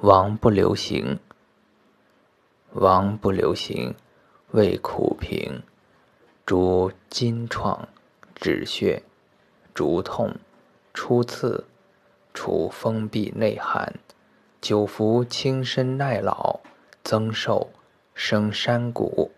王不留行王不留行，味苦平，逐筋创止血，逐痛，出刺，除封闭内寒，久服轻身耐老，增寿，生山谷。